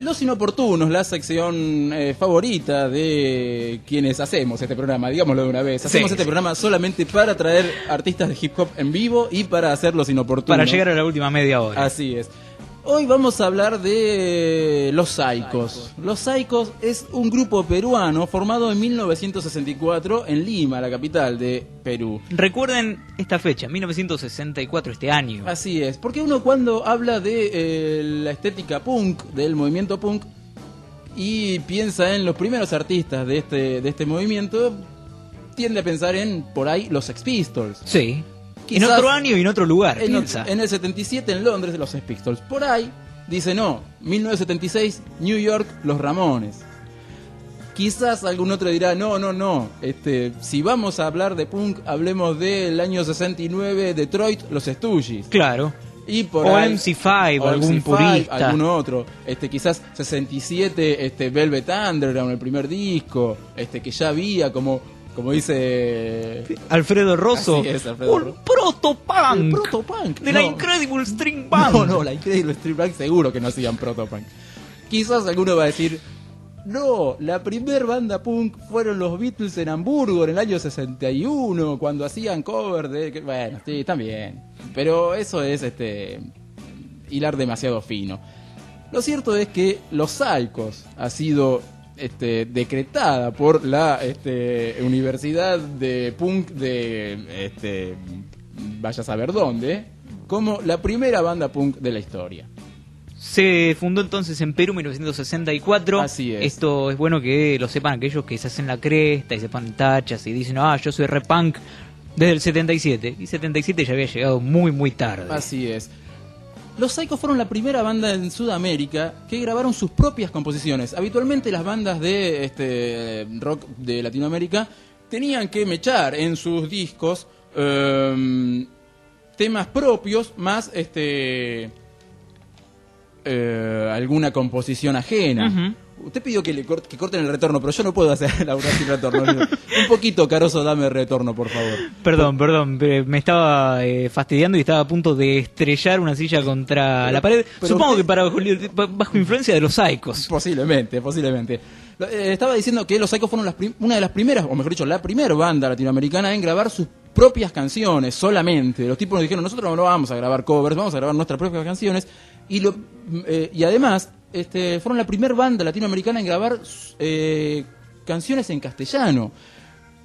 Los inoportunos, la sección eh, favorita de quienes hacemos este programa, digámoslo de una vez. Hacemos Sí, este sí. programa solamente para traer artistas de hip hop en vivo y para hacer los inoportunos. Para llegar a la última media hora. Así es. Hoy vamos a hablar de Los Saicos. Los Saicos es un grupo peruano formado en 1964 en Lima, la capital de Perú. Recuerden esta fecha, 1964, este año. Así es, porque uno cuando habla de eh, la estética punk, del movimiento punk, y piensa en los primeros artistas de este, de este movimiento, tiende a pensar en, por ahí, los Sex Pistols. Sí. En otro año y en otro lugar, En, piensa. en el 77 en Londres, los Pistols. Por ahí, dice no, 1976, New York, los Ramones. Quizás algún otro dirá, no, no, no, este, si vamos a hablar de punk, hablemos del año 69, Detroit, los Stooges. Claro. Y por O ahí- MC5, o algún MC5, purista. algún otro. Este, quizás 67, este, Velvet Underground, el primer disco, este, que ya había como, como dice... Alfredo Rosso. Es, Alfredo un Rosso. protopunk. El protopunk. De la. Incredible String Band. No, no, la Incredible Street Band seguro que no hacían protopunk. Quizás alguno va a decir, no, la primer banda punk fueron los Beatles en Hamburgo en el año 61, cuando hacían cover de... Bueno, sí, también. Pero eso es este hilar demasiado fino. Lo cierto es que Los Salcos ha sido este, decretada por la este, Universidad de Punk de este, vaya a saber dónde como la primera banda punk de la historia. Se fundó entonces en Perú en 1964. Así es. Esto es bueno que lo sepan aquellos que se hacen la cresta y se ponen tachas y dicen, ah, yo soy repunk desde el 77. Y 77 ya había llegado muy, muy tarde. Así es. Los Psychos fueron la primera banda en Sudamérica que grabaron sus propias composiciones. Habitualmente las bandas de este rock de Latinoamérica tenían que mechar en sus discos em, temas propios más este eh, alguna composición ajena. Usted pidió que le cort- que corten el retorno, pero yo no puedo hacer la sin retorno. Un poquito, Caroso, dame retorno, por favor. Perdón, perdón, me estaba eh, fastidiando y estaba a punto de estrellar una silla contra Pero- la pared. Supongo usted- que para bajo, bajo influencia de los psicos. Posiblemente, posiblemente. Eh, estaba diciendo que los Psychos fueron las una de las primeras, o mejor dicho, la primera banda latinoamericana en grabar sus propias canciones solamente. Los tipos nos dijeron, nosotros no vamos a grabar covers, vamos a grabar nuestras propias canciones. Y, lo, eh, y además, este, fueron la primera banda latinoamericana en grabar eh, canciones en castellano.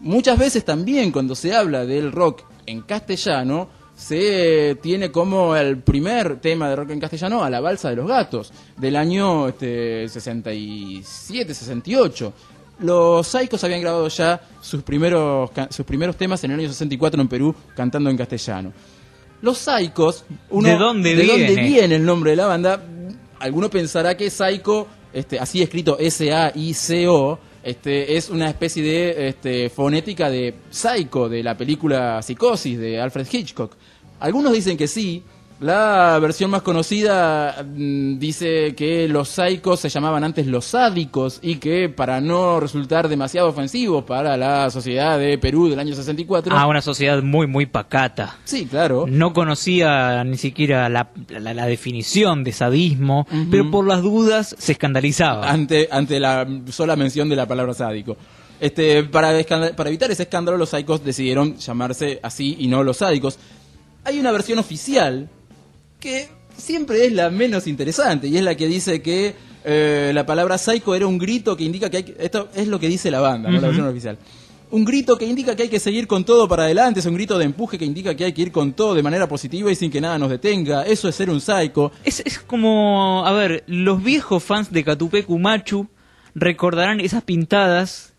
Muchas veces también cuando se habla del rock en castellano, se tiene como el primer tema de rock en castellano a la balsa de los gatos, del año este, 67, 68. Los Psychos habían grabado ya sus primeros, sus primeros temas en el año 64 en Perú cantando en castellano. Los Psychos, uno- ¿De dónde ¿de dónde viene? viene el nombre de la banda? Alguno pensará que Psycho, este, así escrito S-A-I-C-O, este, es una especie de este, fonética de Psycho, de la película Psicosis de Alfred Hitchcock. Algunos dicen que sí. La versión más conocida mm, dice que los psicos se llamaban antes los sádicos y que para no resultar demasiado ofensivos para la sociedad de Perú del año 64. Ah, una sociedad muy, muy pacata. Sí, claro. No conocía ni siquiera la, la- la definición de sadismo, pero por las dudas se escandalizaba. ante, ante la sola mención de la palabra sádico. Este, para, para evitar ese escándalo, los psicos decidieron llamarse así y no los sádicos. Hay una versión oficial que siempre es la menos interesante y es la que dice que eh, la palabra psycho era un grito que indica que hay que- esto es lo que dice la banda, no la versión oficial. Un grito que indica que hay que seguir con todo para adelante, es un grito de empuje que indica que hay que ir con todo de manera positiva y sin que nada nos detenga. Eso es ser un psycho. Es, es como, a ver, los viejos fans de Catupecu Machu recordarán esas pintadas,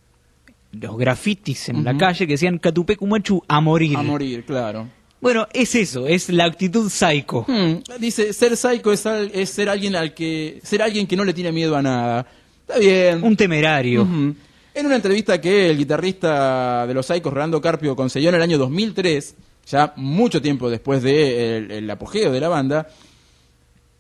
los grafitis en la calle que decían Catupecu Machu a morir. A morir, claro. Bueno, es eso, es la actitud psycho. Hmm, dice, ser psycho es, al- es ser alguien al que ser alguien que no le tiene miedo a nada. Está bien. Un temerario. En una entrevista que el guitarrista de los Psychos, Rolando Carpio, concedió en el año 2003, ya mucho tiempo después del el apogeo de la banda,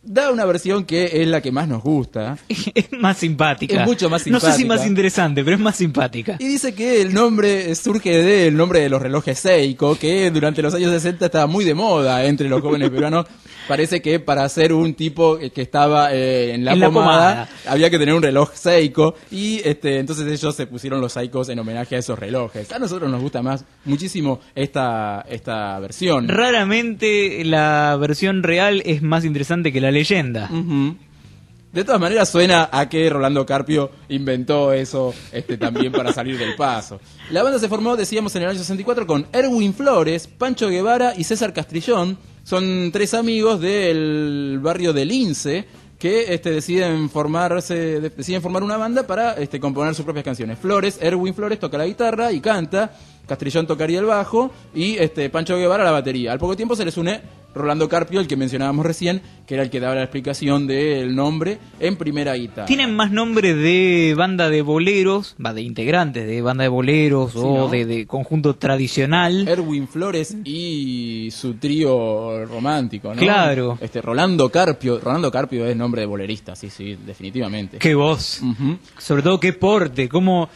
da una versión que es la que más nos gusta. es más simpática. Es mucho más No sé si simpática. más interesante, pero es más simpática. Y dice que el nombre surge del nombre de los relojes Seiko, que durante los años 60 estaba muy de moda entre los jóvenes peruanos. Parece que para ser un tipo que estaba eh, en la, En la pomada. había que tener un reloj Seiko y este entonces ellos se pusieron los Seikos en homenaje a esos relojes. A nosotros nos gusta más muchísimo esta esta versión. Raramente la versión real es más interesante que la leyenda. De todas maneras suena a que Rolando Carpio inventó eso este, también para salir del paso. La banda se formó, decíamos, en el año 64 con Erwin Flores, Pancho Guevara y César Castrillón. Son tres amigos del barrio del Lince que este, deciden formarse, de- deciden formar una banda para este, componer sus propias canciones. Flores, Erwin Flores toca la guitarra y canta, Castrillón tocaría el bajo y este, Pancho Guevara la batería. Al poco tiempo se les une Rolando Carpio, el que mencionábamos recién, que era el que daba la explicación del nombre en primera guitarra. Tienen más nombre de banda de boleros, va de integrantes de banda de boleros o ¿no? de, de conjunto tradicional. Erwin Flores y su trío romántico, ¿no? Claro. Este, Rolando Carpio. Rolando Carpio es nombre de bolerista, sí, sí, definitivamente. Qué voz. Sobre todo qué porte, como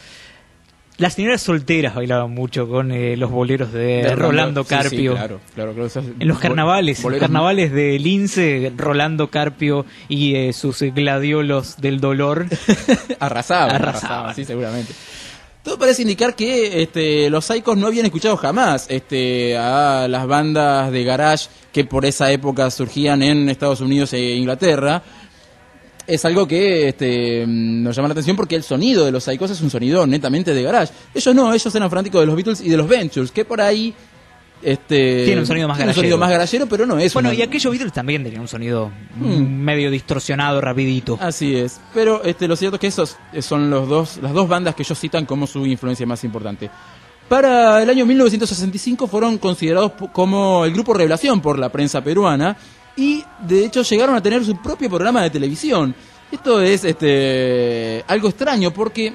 las señoras solteras bailaban mucho con eh, los boleros de, De Rolando sí, sí, Carpio. claro, claro, claro, esos En los carnavales, boleros- carnavales de Lince, Rolando Carpio y eh, sus gladiolos del dolor. arrasaban, Arrasaban. arrasaban, sí, seguramente. Todo parece indicar que este, los Saicos no habían escuchado jamás este, a las bandas de garage que por esa época surgían en Estados Unidos e Inglaterra. Es algo que este, mm, nos llama la atención porque el sonido de los Saicos es un sonido netamente de garage. Ellos no, ellos eran fanáticos de los Beatles y de los Ventures, que por ahí... Este, Tiene un sonido más tiene un sonido más pero no es bueno, una- y aquellos Beatles también tenían un sonido Mm. medio distorsionado, rapidito. Así es. Pero este, lo cierto es que esos son los dos, las dos bandas que ellos citan como su influencia más importante. Para el año 1965 fueron considerados como el grupo revelación por la prensa peruana y de hecho llegaron a tener su propio programa de televisión. Esto es este, algo extraño porque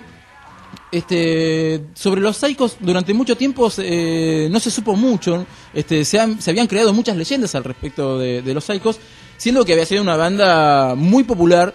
este, sobre los Saicos durante mucho tiempo eh, no se supo mucho. Este, se, han- se habían creado muchas leyendas al respecto de, los Saicos, siendo que había sido una banda muy popular,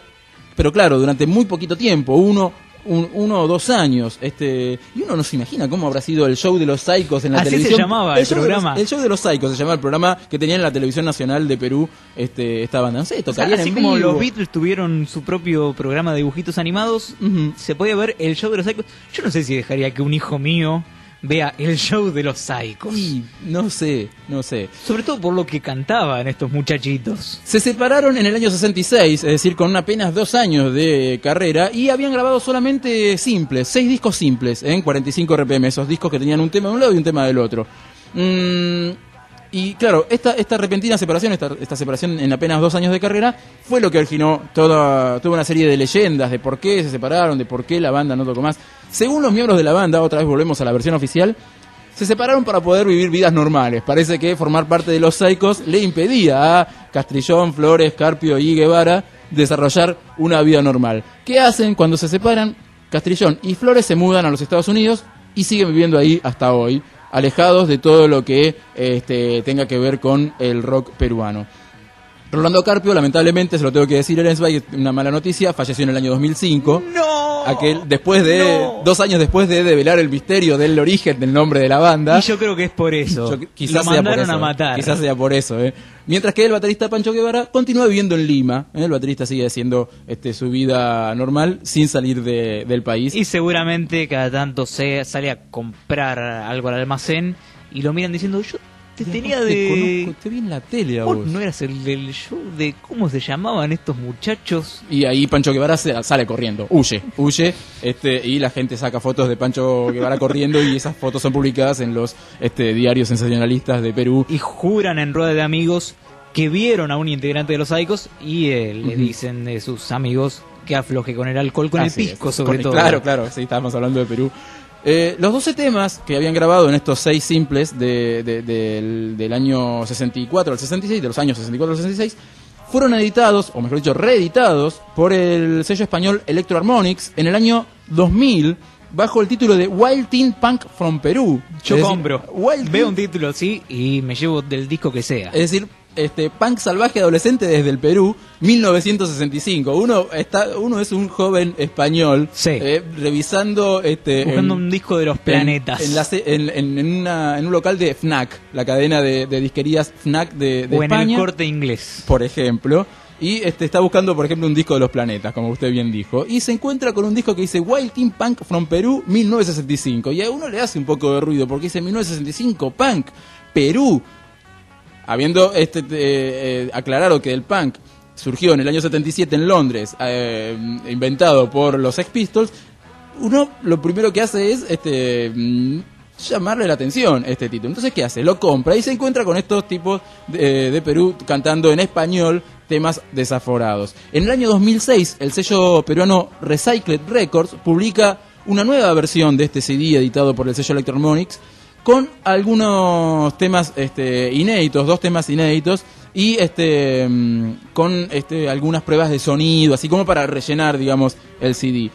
pero claro, durante muy poquito tiempo, uno, un- uno o dos años. Este, y uno no se imagina cómo habrá sido el show de los Saicos en la Así se televisión. llamaba el show de los- programa. el show de los Saicos se llamaba el programa que tenía en la televisión nacional de Perú este, esta banda. No sé, O sea, tocarían así en como vivo. los Beatles tuvieron su propio programa de dibujitos animados, se podía ver el show de los Psychos. Yo no sé si dejaría que un hijo mío vea el show de los Psychos. Y no sé, no sé. Sobre todo por lo que cantaban estos muchachitos. Se separaron en el año 66, es decir, con apenas dos años de carrera, y habían grabado solamente simples, seis discos simples, en 45 RPM, esos discos que tenían un tema de un lado y un tema del otro. Mm, y claro, esta, esta repentina separación, esta, esta separación en apenas dos años de carrera, fue lo que originó toda, toda una serie de leyendas de por qué se separaron, de por qué la banda no tocó más. Según los miembros de la banda, otra vez volvemos a la versión oficial, se separaron para poder vivir vidas normales. Parece que formar parte de los Saicos le impedía a Castrillón, Flores, Carpio y Guevara desarrollar una vida normal. ¿Qué hacen cuando se separan? Castrillón y Flores se mudan a los Estados Unidos y siguen viviendo ahí hasta hoy, alejados de todo lo que este, tenga que ver con el rock peruano. Rolando Carpio, lamentablemente, se lo tengo que decir, Ernst una mala noticia, falleció en el año 2005. ¡No! Aquel, después de, No. dos años después de develar el misterio del origen del nombre de la banda. Y yo creo que es por eso. Yo- quizás lo sea por eso, a matar. Quizás sea por eso, ¿eh? Mientras que el baterista Pancho Guevara continúa viviendo en Lima. ¿eh? El baterista sigue haciendo este, su vida normal sin salir de- del país. Y seguramente cada tanto se sale a comprar algo al almacén y lo miran diciendo, yo te tenía Te de... conozco, te vi en la tele a ¿Vos no eras el del show de cómo se llamaban estos muchachos? Y ahí Pancho Guevara se- sale corriendo, huye, huye, este, y la gente saca fotos de Pancho Guevara corriendo y esas fotos son publicadas en los este, diarios sensacionalistas de Perú. Y juran en rueda de amigos que vieron a un integrante de los Saicos y eh, le dicen de sus amigos que afloje con el alcohol, con Así el es. pisco sobre Con- todo. Claro, claro, sí, estábamos hablando de Perú. Eh, los 12 temas que habían grabado en estos seis simples de- de- del, del año 64 al 66, de los años 64 al 66, fueron editados, o mejor dicho, reeditados por el sello español Electro Harmonics en el año 2000 bajo el título de Wild Teen Punk from Perú. Yo decir, compro. Wild Veo Teen- un título así y me llevo del disco que sea. Es decir, este, punk salvaje adolescente desde el Perú, 1965. Uno está, uno es un joven español Sí. eh, revisando, este, Buscando en- un disco de los planetas. En, una- un local de FNAC, la cadena de, de disquerías FNAC de, de o en España, el corte inglés. por ejemplo. Y este, está buscando, por ejemplo, un disco de los planetas, como usted bien dijo. Y se encuentra con un disco que dice Wild Team Punk from Perú 1965. Y a uno le hace un poco de ruido porque dice 1965, Punk, Perú. Habiendo este, eh, eh, aclarado que el punk surgió en el año 77 en Londres, eh, inventado por los Sex Pistols, uno lo primero que hace es este mm, llamarle la atención este título. Entonces, ¿qué hace? Lo compra y se encuentra con estos tipos de, de Perú cantando en español temas desaforados. En el año 2006, el sello peruano Recycled Records publica una nueva versión de este CD editado por el sello Electromonics con algunos temas este, inéditos, dos temas inéditos y este mm, con este, algunas pruebas de sonido, así como para rellenar, digamos, el CD.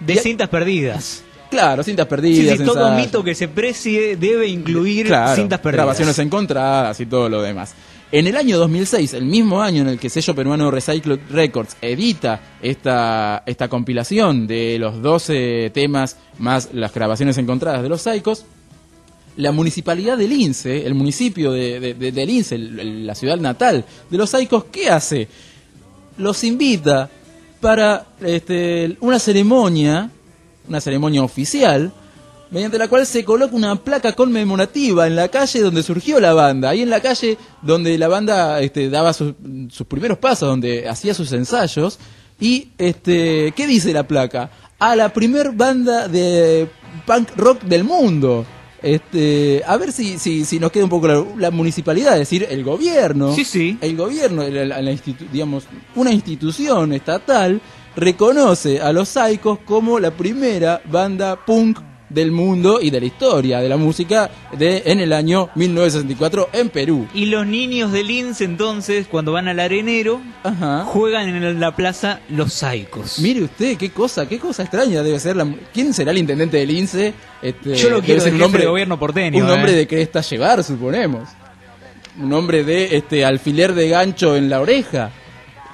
De Y- cintas perdidas. Claro, cintas Sí, perdidas. sí, todo ensayos. mito que se precie debe incluir Claro, cintas perdidas. grabaciones encontradas y todo lo demás. En el año 2006, el mismo año en el que el sello peruano Recycled Records edita esta, esta compilación de los 12 temas más las grabaciones encontradas de los Psychos, la municipalidad de Lince, el municipio de, de, Lince, la ciudad natal de los Psychos, ¿qué hace? Los invita para este, una ceremonia, una ceremonia oficial, mediante la cual se coloca una placa conmemorativa en la calle donde surgió la banda, ahí en la calle donde la banda este, daba sus, sus primeros pasos, donde hacía sus ensayos. Y, este, ¿qué dice la placa? A la primer banda de punk rock del mundo. Este, a ver si, si, si nos queda un poco la, la municipalidad, es decir, el gobierno. Sí, sí. El gobierno, la- la- la institu- digamos, una institución estatal reconoce a los Psychos como la primera banda punk del mundo y de la historia de la música de en el año 1964 en Perú. Y los niños de Lince entonces, cuando van al arenero, Ajá. juegan en la plaza Los Saicos. Mire usted, qué cosa, qué cosa extraña debe ser la... ¿Quién será el intendente de Lince? Este, Yo lo quiero ser de jefe de gobierno porteño, Un hombre eh. de cresta llevar, suponemos. Un hombre de este alfiler de gancho en la oreja.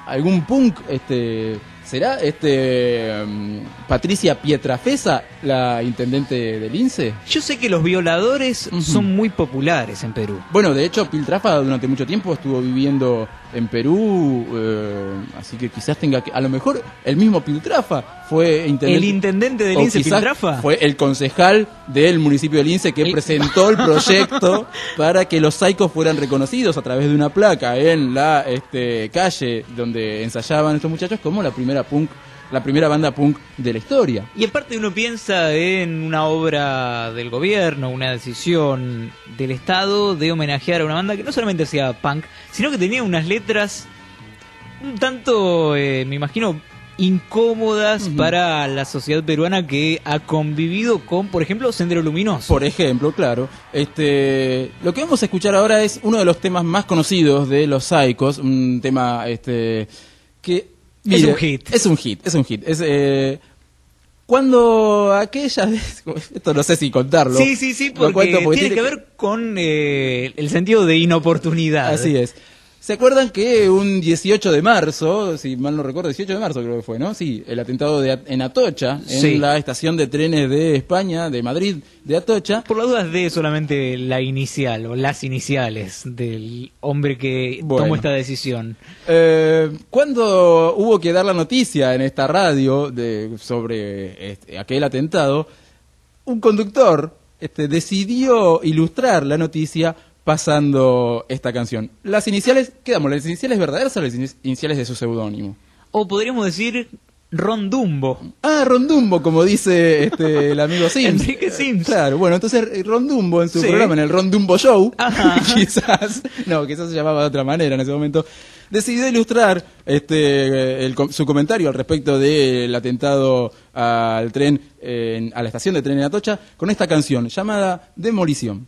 Algún punk, este... ¿Será este mm, Patricia Pietrafesa, la intendente de Lince? Yo sé que los violadores son muy populares en Perú. Bueno, de hecho, Piltrafa durante mucho tiempo estuvo viviendo en Perú, eh, así que quizás tenga que... A lo mejor el mismo Piltrafa fue intendente... El intendente de o Lince quizás Piltrafa. Fue el concejal del municipio de Lince que El- presentó el proyecto para que los Psychos fueran reconocidos a través de una placa en la este, calle donde ensayaban estos muchachos como la primera punk, la primera banda punk de la historia. Y aparte uno piensa en una obra del gobierno, una decisión del Estado de homenajear a una banda que no solamente hacía punk, sino que tenía unas letras un tanto, eh, me imagino, incómodas para la sociedad peruana que ha convivido con, por ejemplo, Sendero Luminoso. Por ejemplo, claro. Este, lo que vamos a escuchar ahora es uno de los temas más conocidos de los Psychos, un tema este que Es un hit. Es un hit, es un hit. Es eh, cuando aquella vez, esto no sé si contarlo. Sí, sí, sí, porque, cuento porque tiene que ver con eh, el sentido de inoportunidad. Así es. ¿Se acuerdan que un 18 de marzo, si mal no recuerdo, 18 de marzo creo que fue, ¿no? Sí, el atentado de, en Atocha, en Sí. la estación de trenes de España, de Madrid, de Atocha. Por las dudas de solamente la inicial o las iniciales del hombre que Bueno. tomó esta decisión. Eh, cuando hubo que dar la noticia en esta radio de, sobre este, aquel atentado, un conductor este, decidió ilustrar la noticia pasando esta canción. Las iniciales, quedamos, las iniciales verdaderas o las ini- iniciales de su seudónimo. O podríamos decir Rondumbo. Ah, Rondumbo, como dice este, el amigo Sims. Enrique Sims. Claro, bueno, entonces eh, Rondumbo en su Sí. programa, en el Rondumbo Show, Ajá. quizás, no, quizás se llamaba de otra manera en ese momento, decidió ilustrar este, el su comentario al respecto del atentado al tren, en- a la estación de tren en Atocha, con esta canción llamada Demolición.